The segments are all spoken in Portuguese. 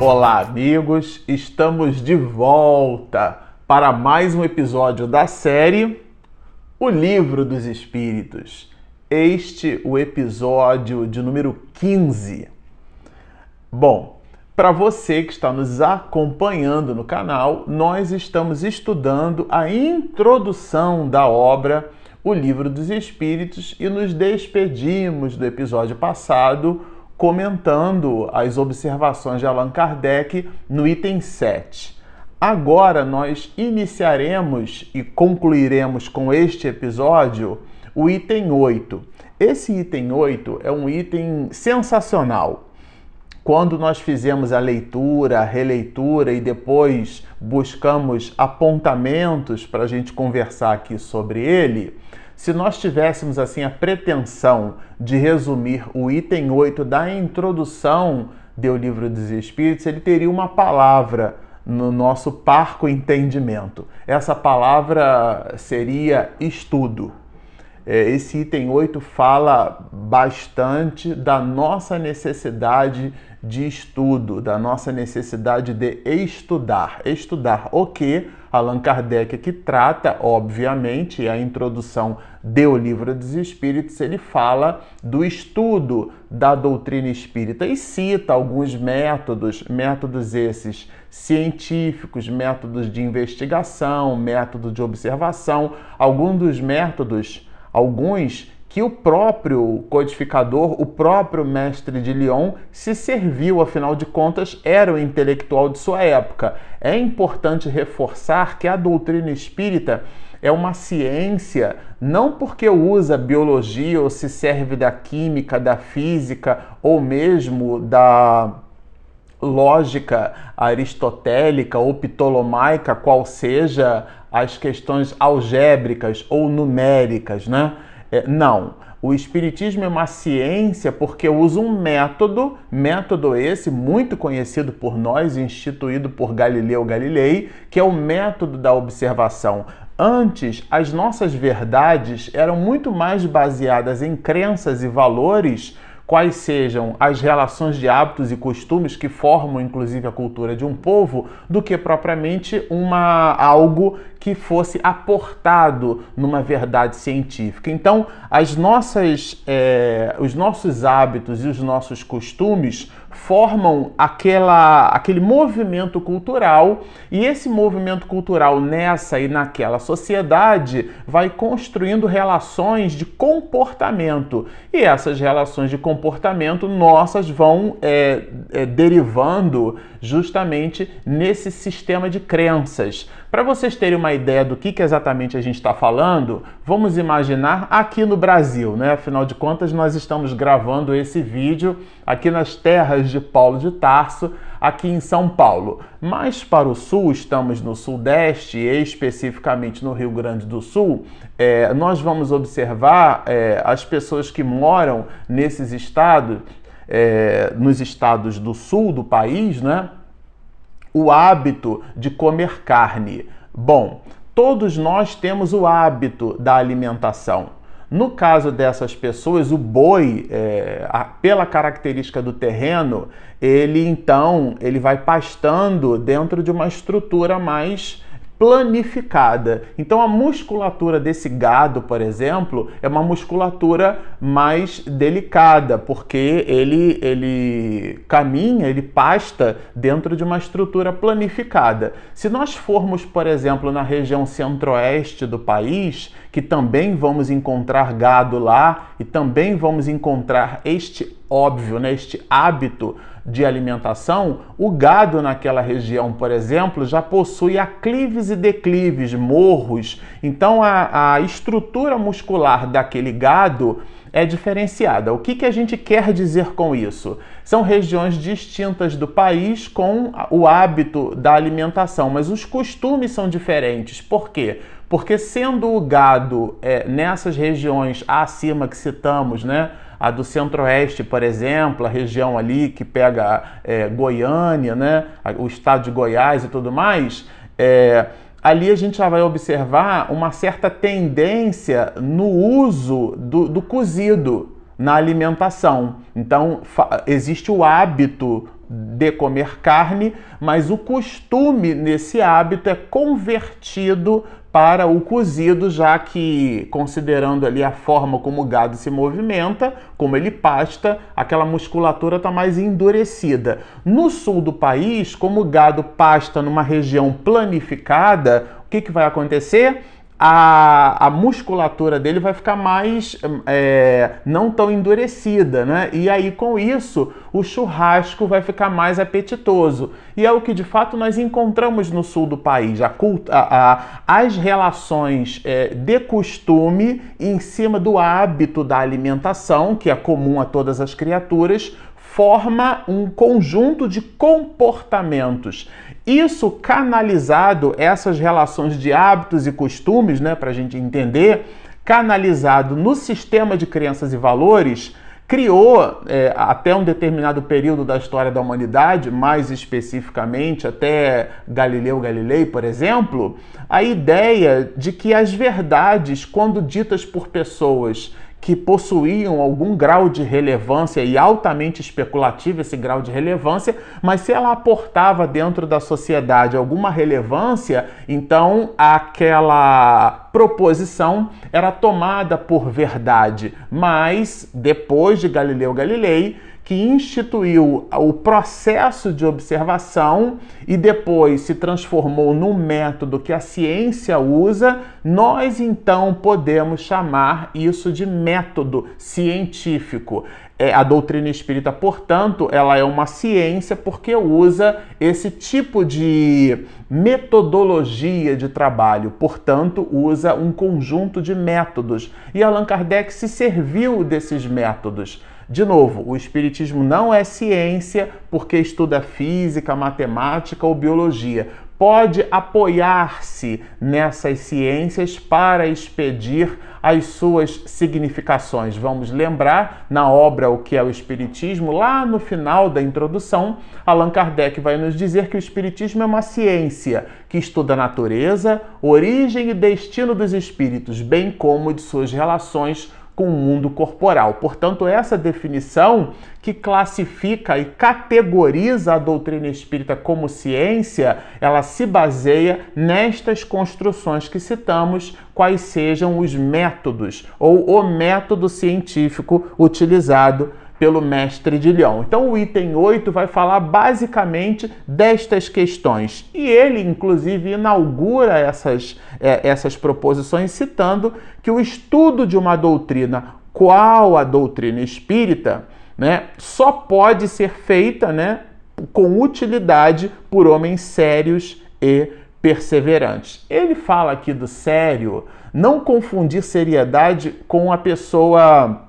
Olá, amigos! Estamos de volta para mais um episódio da série O Livro dos Espíritos. Este o episódio de número 15. Bom, para você que está nos acompanhando no canal, nós estamos estudando a introdução da obra O Livro dos Espíritos e nos despedimos do episódio passado comentando as observações de Allan Kardec no item 7. Agora nós iniciaremos e concluiremos com este episódio o item 8. Esse item 8 é um item sensacional quando nós fizemos a leitura, a releitura e depois buscamos apontamentos para a gente conversar aqui sobre ele, se nós tivéssemos assim a pretensão de resumir o item 8 da introdução do Livro dos Espíritos, ele teria uma palavra no nosso parco entendimento. Essa palavra seria estudo. É, esse item 8 fala bastante da nossa necessidade de estudo, da nossa necessidade de estudar. Estudar o que Allan Kardec que trata, obviamente, a introdução do Livro dos Espíritos, ele fala do estudo da doutrina espírita e cita alguns métodos, métodos esses científicos, métodos de investigação, método de observação, alguns dos métodos, alguns que o próprio codificador, o próprio mestre de Lyon, se serviu, afinal de contas, era o intelectual de sua época. É importante reforçar que a doutrina espírita é uma ciência não porque usa biologia ou se serve da química, da física ou mesmo da lógica aristotélica ou ptolomaica, qual seja as questões algébricas ou numéricas, né? É, não. O Espiritismo é uma ciência porque usa um método, método esse muito conhecido por nós, instituído por Galileu Galilei, que é o método da observação. Antes, as nossas verdades eram muito mais baseadas em crenças e valores quais sejam as relações de hábitos e costumes que formam inclusive a cultura de um povo, do que propriamente uma algo que fosse aportado numa verdade científica. Então, as nossas, é, os nossos hábitos e os nossos costumes formam aquela, aquele movimento cultural e esse movimento cultural nessa e naquela sociedade vai construindo relações de comportamento e essas relações de comportamento nossas vão é, é, derivando justamente nesse sistema de crenças. Para vocês terem uma ideia do que, que exatamente a gente está falando, vamos imaginar aqui no Brasil, né? Afinal de contas, nós estamos gravando esse vídeo aqui nas terras de Paulo de Tarso, aqui em São Paulo. Mais para o sul, estamos no Sudeste, especificamente no Rio Grande do Sul, é, nós vamos observar é, as pessoas que moram nesses estados, é, nos estados do sul do país, né? o hábito de comer carne? Bom, todos nós temos o hábito da alimentação. No caso dessas pessoas, o boi, é, a, pela característica do terreno, ele então ele vai pastando dentro de uma estrutura mais planificada. Então a musculatura desse gado, por exemplo, é uma musculatura mais delicada, porque ele ele caminha, ele pasta dentro de uma estrutura planificada. Se nós formos, por exemplo, na região centro-oeste do país, que também vamos encontrar gado lá e também vamos encontrar este óbvio, né, este hábito de alimentação, o gado naquela região, por exemplo, já possui aclives e declives, morros. Então a, a estrutura muscular daquele gado é diferenciada. O que, que a gente quer dizer com isso? São regiões distintas do país com o hábito da alimentação, mas os costumes são diferentes. Por quê? Porque sendo o gado é, nessas regiões acima que citamos, né? A do centro-oeste, por exemplo, a região ali que pega é, Goiânia, né? O estado de Goiás e tudo mais, é, ali a gente já vai observar uma certa tendência no uso do, do cozido na alimentação. Então, existe o hábito de comer carne, mas o costume nesse hábito é convertido para o cozido, já que, considerando ali a forma como o gado se movimenta, como ele pasta, aquela musculatura está mais endurecida. No sul do país, como o gado pasta numa região planificada, o que, que vai acontecer? A, a musculatura dele vai ficar mais é, não tão endurecida, né? E aí com isso o churrasco vai ficar mais apetitoso. E é o que de fato nós encontramos no sul do país. A, a, a as relações é, de costume em cima do hábito da alimentação, que é comum a todas as criaturas, forma um conjunto de comportamentos. Isso canalizado, essas relações de hábitos e costumes, né, para a gente entender, canalizado no sistema de crenças e valores, criou, é, até um determinado período da história da humanidade, mais especificamente até Galileu Galilei, por exemplo, a ideia de que as verdades, quando ditas por pessoas que possuíam algum grau de relevância e altamente especulativo esse grau de relevância, mas se ela aportava dentro da sociedade alguma relevância, então aquela proposição era tomada por verdade. Mas depois de Galileu Galilei, que instituiu o processo de observação e depois se transformou num método que a ciência usa, nós então podemos chamar isso de método científico. É, a doutrina espírita, portanto, ela é uma ciência porque usa esse tipo de metodologia de trabalho, portanto, usa um conjunto de métodos. E Allan Kardec se serviu desses métodos. De novo, o Espiritismo não é ciência porque estuda física, matemática ou biologia. Pode apoiar-se nessas ciências para expedir as suas significações. Vamos lembrar, na obra O que é o Espiritismo, lá no final da introdução, Allan Kardec vai nos dizer que o Espiritismo é uma ciência que estuda a natureza, origem e destino dos espíritos, bem como de suas relações com o mundo corporal. Portanto, essa definição que classifica e categoriza a doutrina espírita como ciência, ela se baseia nestas construções que citamos, quais sejam os métodos ou o método científico utilizado pelo mestre de Lyon. Então o item 8 vai falar basicamente destas questões. E ele, inclusive, inaugura essas, é, essas proposições citando que o estudo de uma doutrina, qual a doutrina espírita, né, só pode ser feita né, com utilidade por homens sérios e perseverantes. Ele fala aqui do sério, não confundir seriedade com a pessoa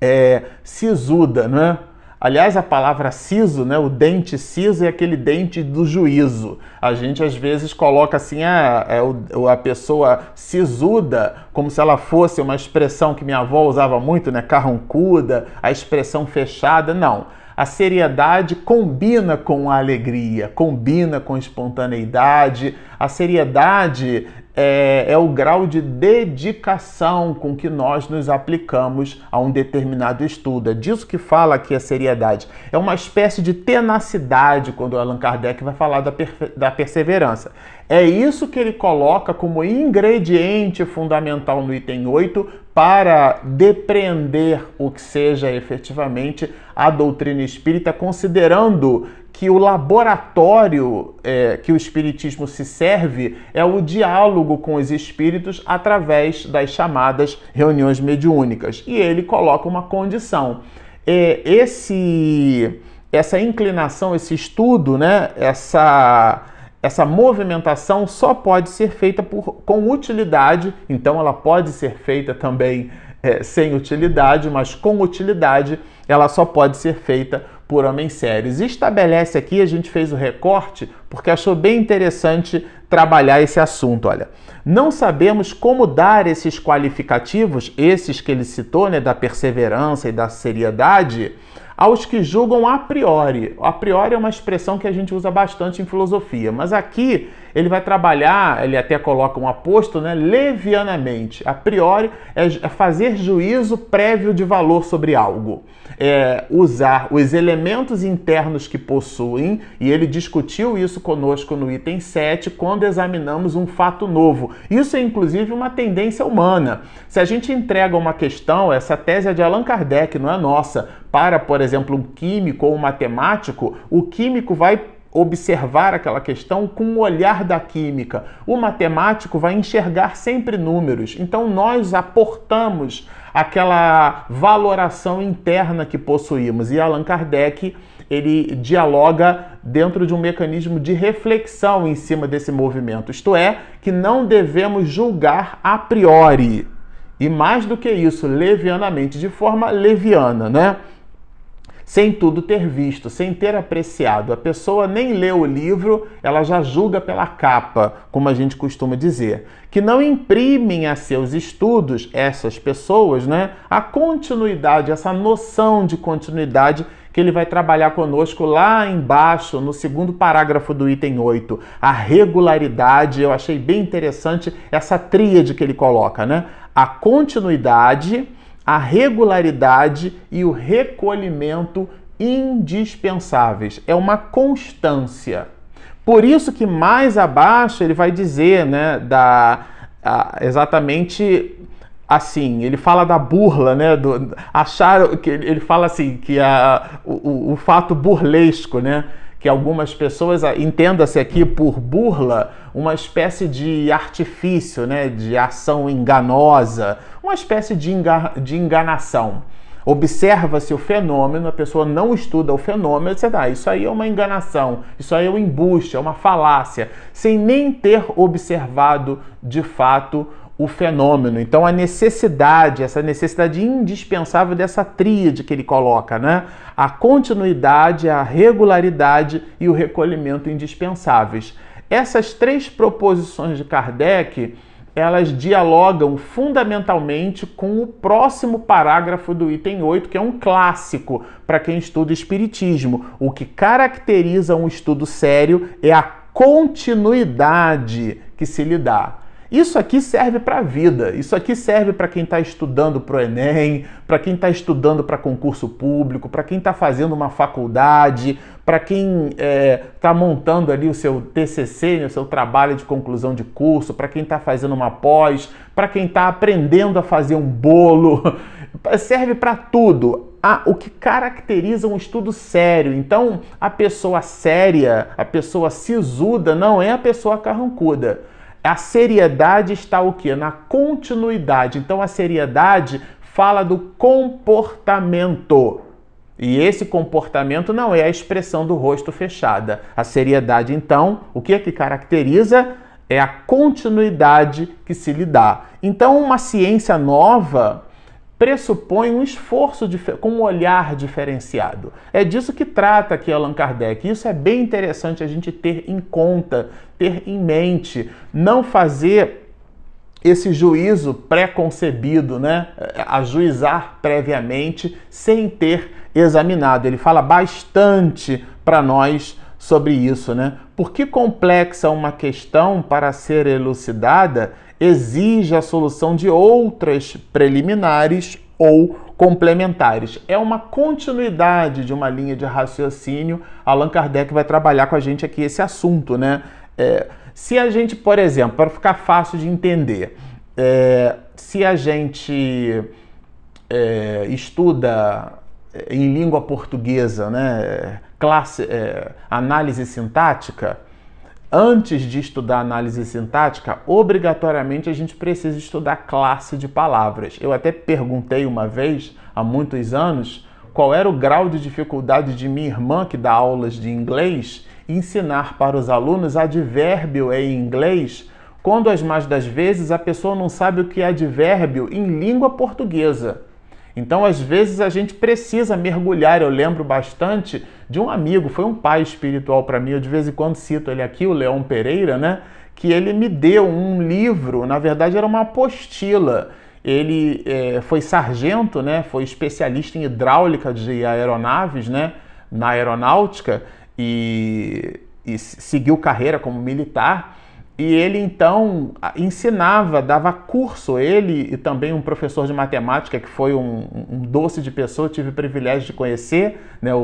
é, sisuda, né? Aliás, a palavra siso, né, o dente siso é aquele dente do juízo. A gente às vezes coloca assim a, a, a pessoa sisuda como se ela fosse uma expressão que minha avó usava muito, né, carrancuda, a expressão fechada. Não. A seriedade combina com a alegria, combina com a espontaneidade. A seriedade é, é, o grau de dedicação com que nós nos aplicamos a um determinado estudo. É disso que fala aqui a seriedade. É uma espécie de tenacidade quando Allan Kardec vai falar da, da perseverança. É isso que ele coloca como ingrediente fundamental no item 8 para depreender o que seja efetivamente a doutrina espírita, considerando que o laboratório é, que o Espiritismo se serve é o diálogo com os espíritos através das chamadas reuniões mediúnicas. E ele coloca uma condição. É, esse, essa inclinação, esse estudo, né, essa, essa movimentação só pode ser feita por, com utilidade, então ela pode ser feita também é, sem utilidade, mas com utilidade ela só pode ser feita por homens sérios. Estabelece aqui, a gente fez o recorte, porque achou bem interessante trabalhar esse assunto. Olha, não sabemos como dar esses qualificativos, esses que ele citou, né, da perseverança e da seriedade, aos que julgam a priori. A priori é uma expressão que a gente usa bastante em filosofia, mas aqui ele vai trabalhar, ele até coloca um aposto, né, levianamente. A priori é, é fazer juízo prévio de valor sobre algo. É usar os elementos internos que possuem, e ele discutiu isso conosco no item 7, quando examinamos um fato novo. Isso é inclusive uma tendência humana. Se a gente entrega uma questão, essa tese é de Allan Kardec, não é nossa, para, por exemplo, um químico ou um matemático, o químico vai observar aquela questão com o olhar da química. O matemático vai enxergar sempre números. Então nós aportamos aquela valoração interna que possuímos. E Allan Kardec, ele dialoga dentro de um mecanismo de reflexão em cima desse movimento. Isto é, que não devemos julgar a priori. E mais do que isso, levianamente, de forma leviana, né? Sem tudo ter visto, sem ter apreciado. A pessoa nem lê o livro, ela já julga pela capa, como a gente costuma dizer. Que não imprimem a seus estudos, essas pessoas, né, a continuidade, essa noção de continuidade que ele vai trabalhar conosco lá embaixo, no segundo parágrafo do item 8. A regularidade, eu achei bem interessante essa tríade que ele coloca, né? A continuidade a regularidade e o recolhimento indispensáveis. É uma constância. Por isso que mais abaixo ele vai dizer, né, da a, exatamente assim, ele fala da burla, né, do achar que ele fala assim que a, o, o fato burlesco, né, que algumas pessoas entenda-se aqui por burla uma espécie de artifício, né, de ação enganosa, uma espécie de, enga de enganação. Observa-se o fenômeno, a pessoa não estuda o fenômeno, você dá, ah, isso aí é uma enganação, isso aí é um embuste, é uma falácia, sem nem ter observado de fato o fenômeno. Então a necessidade, essa necessidade indispensável dessa tríade que ele coloca, né? A continuidade, a regularidade e o recolhimento indispensáveis. Essas três proposições de Kardec, elas dialogam fundamentalmente com o próximo parágrafo do item 8, que é um clássico para quem estuda espiritismo. O que caracteriza um estudo sério é a continuidade que se lhe dá. Isso aqui serve para a vida, isso aqui serve para quem está estudando para o Enem, para quem está estudando para concurso público, para quem está fazendo uma faculdade, para quem está é, tá montando ali o seu TCC, né, o seu trabalho de conclusão de curso, para quem está fazendo uma pós, para quem está aprendendo a fazer um bolo, serve para tudo. Ah, o que caracteriza um estudo sério. Então, a pessoa séria, a pessoa sisuda, não é a pessoa carrancuda a seriedade está o que? Na continuidade. Então a seriedade fala do comportamento. E esse comportamento não é a expressão do rosto fechada. A seriedade, então, o que é que caracteriza? É a continuidade que se lhe dá. Então, uma ciência nova pressupõe um esforço com um olhar diferenciado. É disso que trata aqui Allan Kardec. Isso é bem interessante a gente ter em conta, ter em mente, não fazer esse juízo pré-concebido, né? ajuizar previamente sem ter examinado. Ele fala bastante para nós sobre isso, né? Por que complexa uma questão para ser elucidada exige a solução de outras preliminares ou complementares. É uma continuidade de uma linha de raciocínio. Allan Kardec vai trabalhar com a gente aqui esse assunto, né? É, se a gente, por exemplo, para ficar fácil de entender, é, se a gente é, estuda em língua portuguesa, né, classe, é, análise sintática, antes de estudar análise sintática, obrigatoriamente a gente precisa estudar classe de palavras. Eu até perguntei uma vez, há muitos anos, qual era o grau de dificuldade de minha irmã, que dá aulas de inglês, ensinar para os alunos advérbio em inglês, quando as mais das vezes a pessoa não sabe o que é advérbio em língua portuguesa. Então, às vezes, a gente precisa mergulhar. Eu lembro bastante de um amigo, foi um pai espiritual para mim, eu de vez em quando cito ele aqui, o Leão Pereira, né? Que ele me deu um livro, na verdade era uma apostila. Ele é, foi sargento, né? Foi especialista em hidráulica de aeronaves, né? Na aeronáutica e, e seguiu carreira como militar. E ele então ensinava, dava curso, ele e também um professor de matemática que foi um, um doce de pessoa, tive o privilégio de conhecer, né, o,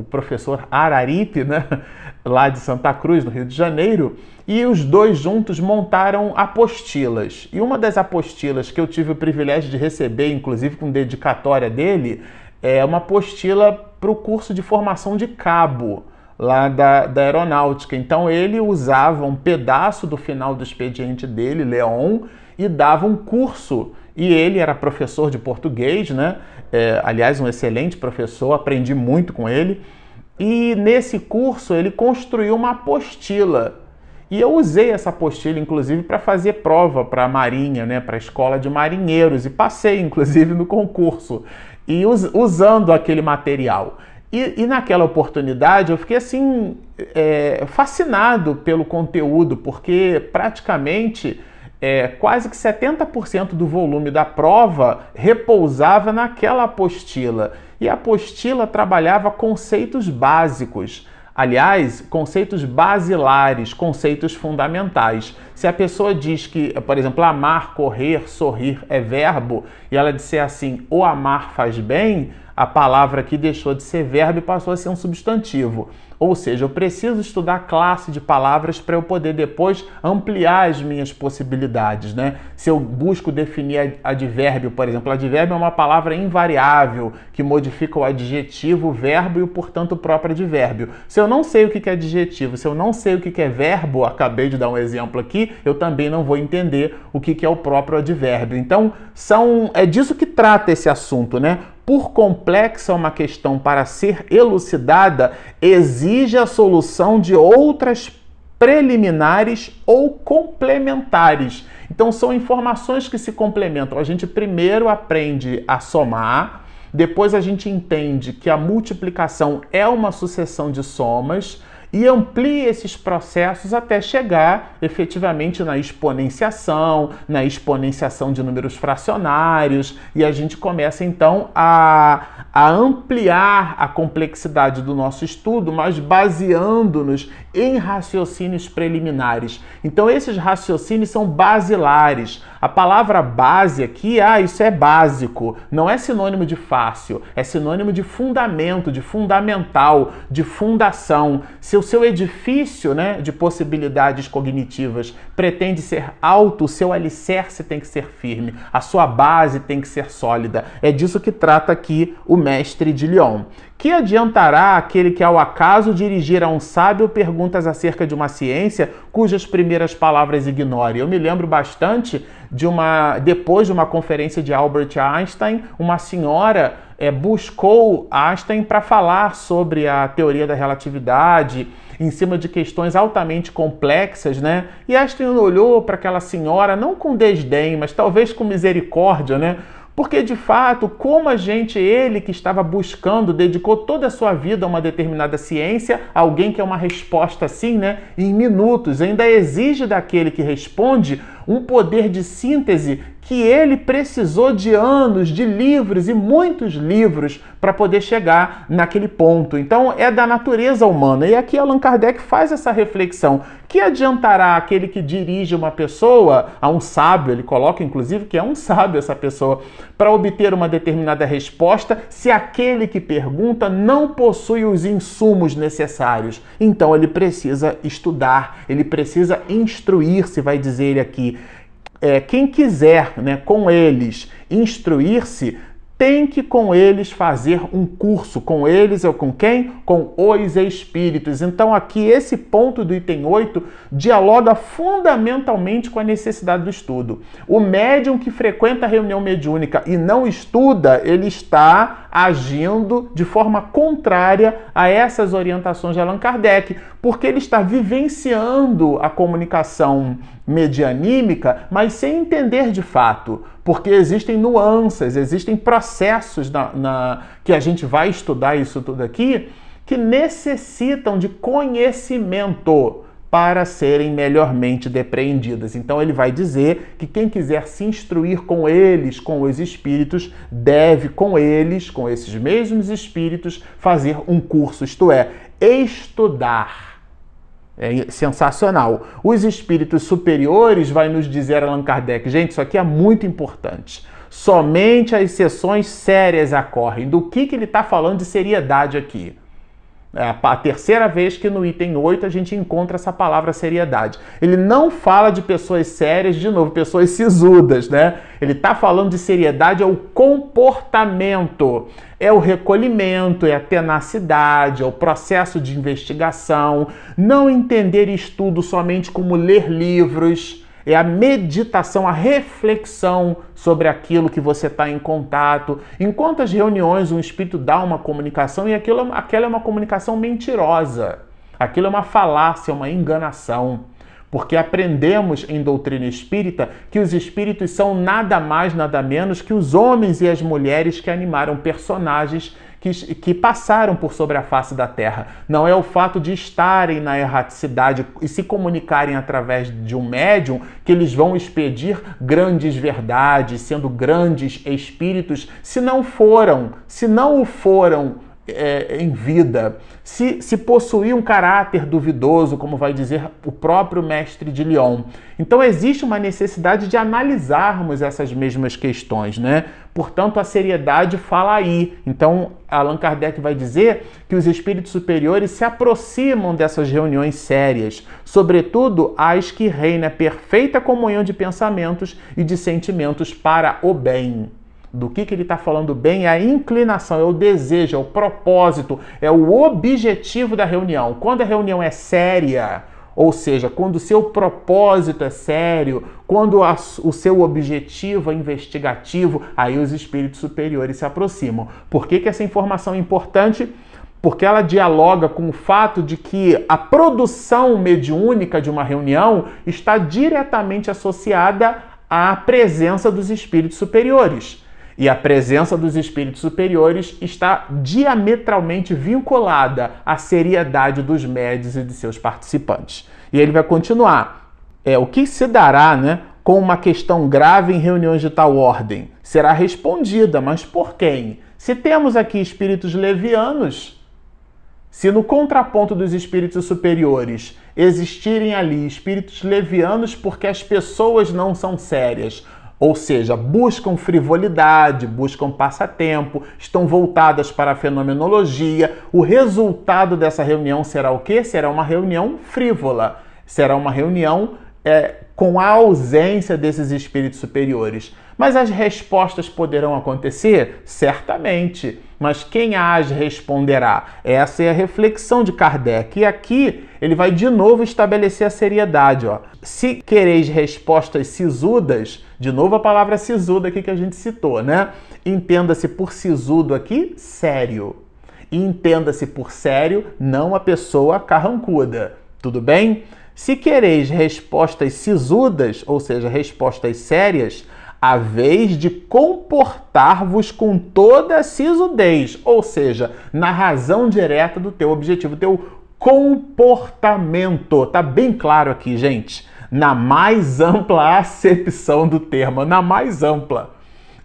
o, professor Araripe, né, lá de Santa Cruz, no Rio de Janeiro, e os dois juntos montaram apostilas. E uma das apostilas que eu tive o privilégio de receber, inclusive com dedicatória dele, é uma apostila para o curso de formação de cabo lá da, da aeronáutica. Então ele usava um pedaço do final do expediente dele, Leon, e dava um curso. E ele era professor de português, né? É, aliás, um excelente professor, aprendi muito com ele. E nesse curso ele construiu uma apostila. E eu usei essa apostila, inclusive, para fazer prova para a Marinha, né, para a escola de marinheiros, e passei, inclusive, no concurso, e us usando aquele material. E, e, naquela oportunidade eu fiquei assim é, fascinado pelo conteúdo, porque praticamente é, quase que 70% do volume da prova repousava naquela apostila. E a apostila trabalhava conceitos básicos. Aliás, conceitos basilares, conceitos fundamentais. Se a pessoa diz que, por exemplo, amar, correr, sorrir é verbo, e ela disser assim, o amar faz bem, a palavra aqui deixou de ser verbo e passou a ser um substantivo. Ou seja, eu preciso estudar classe de palavras para eu poder depois ampliar as minhas possibilidades, né? Se eu busco definir advérbio, por exemplo, advérbio é uma palavra invariável que modifica o adjetivo, o verbo e, portanto, o próprio advérbio. Se eu não sei o que é adjetivo, se eu não sei o que é verbo, acabei de dar um exemplo aqui, eu também não vou entender o que é o próprio advérbio. Então, são é disso que trata esse assunto, né? Por complexa uma questão para ser elucidada, exige a solução de outras preliminares ou complementares. Então, são informações que se complementam. A gente primeiro aprende a somar, depois a gente entende que a multiplicação é uma sucessão de somas e amplie esses processos até chegar efetivamente na exponenciação, na exponenciação de números fracionários, e a gente começa então a, a ampliar a complexidade do nosso estudo, mas baseando-nos em raciocínios preliminares. Então, esses raciocínios são basilares. A palavra base aqui, ah, isso é básico, não é sinônimo de fácil, é sinônimo de fundamento, de fundamental, de fundação. Se o seu edifício né, de possibilidades cognitivas pretende ser alto, o seu alicerce tem que ser firme, a sua base tem que ser sólida. É disso que trata aqui o mestre de Lyon. Que adiantará aquele que ao acaso dirigir a um sábio perguntas acerca de uma ciência cujas primeiras palavras ignore? Eu me lembro bastante de uma depois de uma conferência de Albert Einstein, uma senhora é, buscou Einstein para falar sobre a teoria da relatividade em cima de questões altamente complexas, né? E Einstein olhou para aquela senhora não com desdém, mas talvez com misericórdia, né? Porque de fato, como a gente, ele que estava buscando, dedicou toda a sua vida a uma determinada ciência, alguém que é uma resposta assim, né, em minutos, ainda exige daquele que responde um poder de síntese que ele precisou de anos, de livros e muitos livros para poder chegar naquele ponto. Então é da natureza humana. E aqui Allan Kardec faz essa reflexão. Que adiantará aquele que dirige uma pessoa a um sábio, ele coloca inclusive que é um sábio essa pessoa, para obter uma determinada resposta, se aquele que pergunta não possui os insumos necessários? Então ele precisa estudar, ele precisa instruir-se, vai dizer ele aqui é, quem quiser né, com eles instruir-se, tem que com eles fazer um curso. Com eles ou com quem? Com os espíritos. Então, aqui, esse ponto do item 8 dialoga fundamentalmente com a necessidade do estudo. O médium que frequenta a reunião mediúnica e não estuda, ele está agindo de forma contrária a essas orientações de Allan Kardec, porque ele está vivenciando a comunicação medianímica, mas sem entender de fato, porque existem nuances, existem processos na, na, que a gente vai estudar isso tudo aqui que necessitam de conhecimento para serem melhormente depreendidas. Então ele vai dizer que quem quiser se instruir com eles, com os espíritos, deve com eles, com esses mesmos espíritos, fazer um curso, isto é, estudar É sensacional. Os espíritos superiores, vai nos dizer Allan Kardec, gente, isso aqui é muito importante. Somente as sessões sérias ocorrem. Do que, que ele está falando de seriedade aqui? É a terceira vez que no item 8 a gente encontra essa palavra seriedade. Ele não fala de pessoas sérias, de novo, pessoas sisudas, né? Ele está falando de seriedade, é o comportamento, é o recolhimento, é a tenacidade, é o processo de investigação, não entender estudo somente como ler livros é a meditação, a reflexão sobre aquilo que você está em contato. Em quantas reuniões um espírito dá uma comunicação e aquilo, aquela é uma comunicação mentirosa, aquilo é uma falácia, uma enganação. Porque aprendemos em doutrina espírita que os espíritos são nada mais, nada menos que os homens e as mulheres que animaram personagens que, que passaram por sobre a face da terra. Não é o fato de estarem na erraticidade e se comunicarem através de um médium que eles vão expedir grandes verdades, sendo grandes espíritos, se não foram, se não o foram é, em vida, se, se possuir um caráter duvidoso, como vai dizer o próprio mestre de Lyon. Então existe uma necessidade de analisarmos essas mesmas questões, né? Portanto, a seriedade fala aí. Então, Allan Kardec vai dizer que os espíritos superiores se aproximam dessas reuniões sérias, sobretudo as que reina perfeita comunhão de pensamentos e de sentimentos para o bem do que, que ele está falando bem é a inclinação, é o desejo, é o propósito, é o objetivo da reunião. Quando a reunião é séria, ou seja, quando o seu propósito é sério, quando a, o seu objetivo é investigativo, aí os espíritos superiores se aproximam. Por que, que essa informação é importante? Porque ela dialoga com o fato de que a produção mediúnica de uma reunião está diretamente associada à presença dos espíritos superiores. E a presença dos espíritos superiores está diametralmente vinculada à seriedade dos médios e de seus participantes. E ele vai continuar. É, o que se dará né, com uma questão grave em reuniões de tal ordem? Será respondida, mas por quem? Se temos aqui espíritos levianos, se no contraponto dos espíritos superiores existirem ali espíritos levianos porque as pessoas não são sérias, ou seja, buscam frivolidade, buscam passatempo, estão voltadas para a fenomenologia. O resultado dessa reunião será o quê? Será uma reunião frívola, será uma reunião é, com a ausência desses espíritos superiores. Mas as respostas poderão acontecer? Certamente. Mas quem as responderá? Essa é a reflexão de Kardec. E aqui ele vai de novo estabelecer a seriedade. Ó. Se quereis respostas sisudas, de novo a palavra sisuda aqui que a gente citou, né? Entenda-se por sisudo aqui, sério. entenda-se por sério, não a pessoa carrancuda. Tudo bem? Se quereis respostas sisudas, ou seja, respostas sérias, a vez de comportar-vos com toda a sisudez, ou seja, na razão direta do teu objetivo, teu comportamento. Tá bem claro aqui, gente na mais ampla acepção do termo, na mais ampla.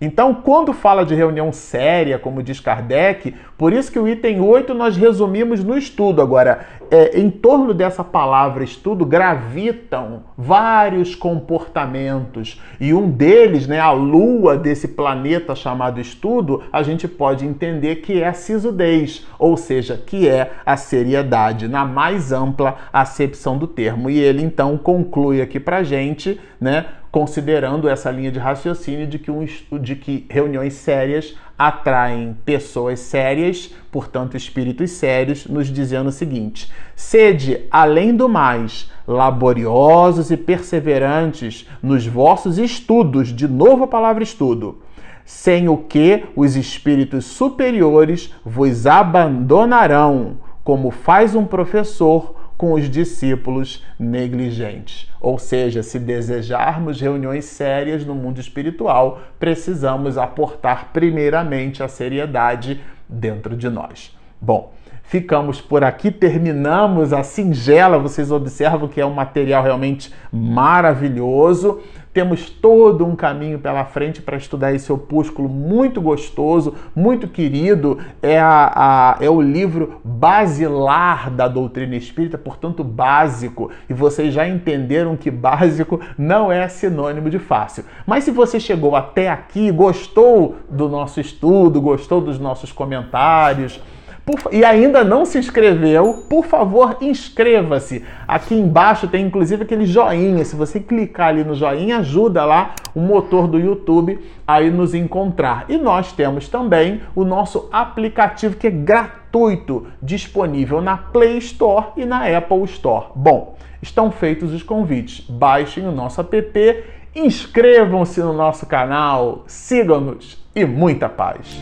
Então, quando fala de reunião séria, como diz Kardec, por isso que o item 8 nós resumimos no estudo. Agora, é, em torno dessa palavra estudo gravitam vários comportamentos. E um deles, né, a lua desse planeta chamado estudo, a gente pode entender que é a sisudez, ou seja, que é a seriedade, na mais ampla acepção do termo. E ele então conclui aqui pra gente, né, considerando essa linha de raciocínio de que, um, de que reuniões sérias atraem pessoas sérias, portanto, espíritos sérios, nos dizendo o seguinte: sede, além do mais, laboriosos e perseverantes nos vossos estudos, de novo a palavra estudo, sem o que os espíritos superiores vos abandonarão, como faz um professor com os discípulos negligentes. Ou seja, se desejarmos reuniões sérias no mundo espiritual, precisamos aportar primeiramente a seriedade dentro de nós. Bom, ficamos por aqui, terminamos a singela. Vocês observam que é um material realmente maravilhoso. Temos todo um caminho pela frente para estudar esse opúsculo muito gostoso, muito querido. É, a, a, é o livro basilar da doutrina espírita, portanto, básico. E vocês já entenderam que básico não é sinônimo de fácil. Mas se você chegou até aqui, gostou do nosso estudo, gostou dos nossos comentários, por, e ainda não se inscreveu, por favor, inscreva-se. Aqui embaixo tem inclusive aquele joinha. Se você clicar ali no joinha, ajuda lá o motor do YouTube a nos encontrar. E nós temos também o nosso aplicativo que é gratuito, disponível na Play Store e na Apple Store. Bom, estão feitos os convites. Baixem o nosso app, inscrevam-se no nosso canal, sigam-nos e muita paz.